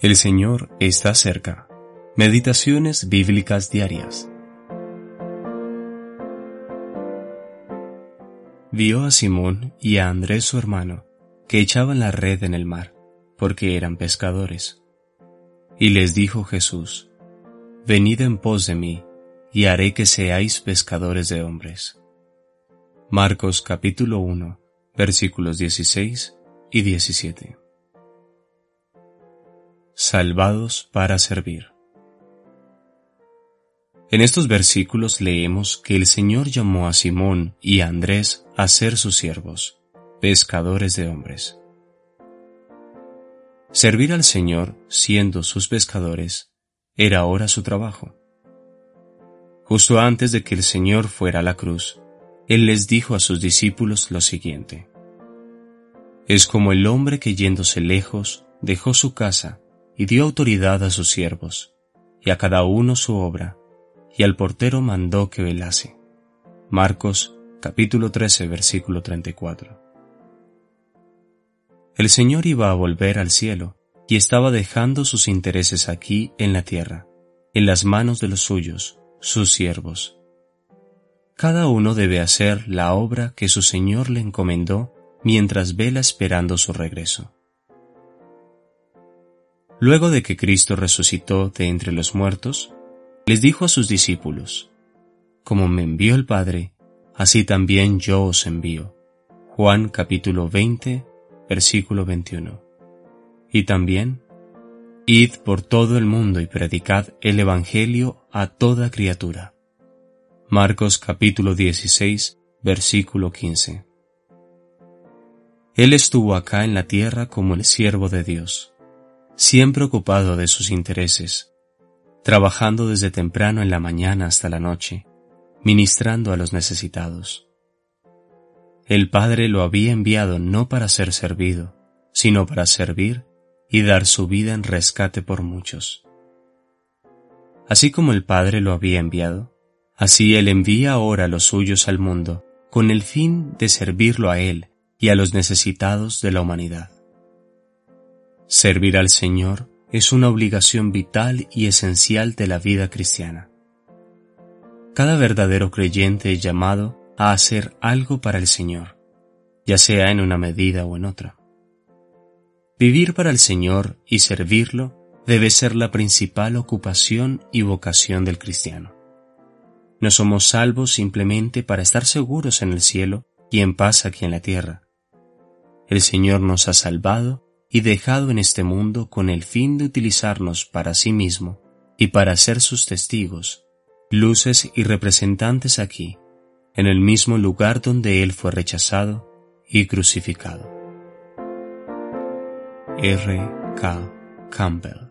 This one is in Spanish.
El Señor está cerca. Meditaciones bíblicas diarias. Vio a Simón y a Andrés su hermano, que echaban la red en el mar, porque eran pescadores. Y les dijo Jesús, Venid en pos de mí, y haré que seáis pescadores de hombres. Marcos capítulo 1, versículos 16 y 17 salvados para servir. En estos versículos leemos que el Señor llamó a Simón y a Andrés a ser sus siervos, pescadores de hombres. Servir al Señor, siendo sus pescadores, era ahora su trabajo. Justo antes de que el Señor fuera a la cruz, Él les dijo a sus discípulos lo siguiente. Es como el hombre que yéndose lejos dejó su casa y dio autoridad a sus siervos, y a cada uno su obra, y al portero mandó que velase. Marcos capítulo 13 versículo 34. El Señor iba a volver al cielo, y estaba dejando sus intereses aquí en la tierra, en las manos de los suyos, sus siervos. Cada uno debe hacer la obra que su Señor le encomendó mientras vela esperando su regreso. Luego de que Cristo resucitó de entre los muertos, les dijo a sus discípulos, Como me envió el Padre, así también yo os envío. Juan capítulo 20, versículo 21. Y también, Id por todo el mundo y predicad el Evangelio a toda criatura. Marcos capítulo 16, versículo 15. Él estuvo acá en la tierra como el siervo de Dios siempre ocupado de sus intereses, trabajando desde temprano en la mañana hasta la noche, ministrando a los necesitados. El Padre lo había enviado no para ser servido, sino para servir y dar su vida en rescate por muchos. Así como el Padre lo había enviado, así Él envía ahora a los suyos al mundo, con el fin de servirlo a Él y a los necesitados de la humanidad. Servir al Señor es una obligación vital y esencial de la vida cristiana. Cada verdadero creyente es llamado a hacer algo para el Señor, ya sea en una medida o en otra. Vivir para el Señor y servirlo debe ser la principal ocupación y vocación del cristiano. No somos salvos simplemente para estar seguros en el cielo y en paz aquí en la tierra. El Señor nos ha salvado y dejado en este mundo con el fin de utilizarnos para sí mismo y para ser sus testigos, luces y representantes aquí, en el mismo lugar donde Él fue rechazado y crucificado. R. K. Campbell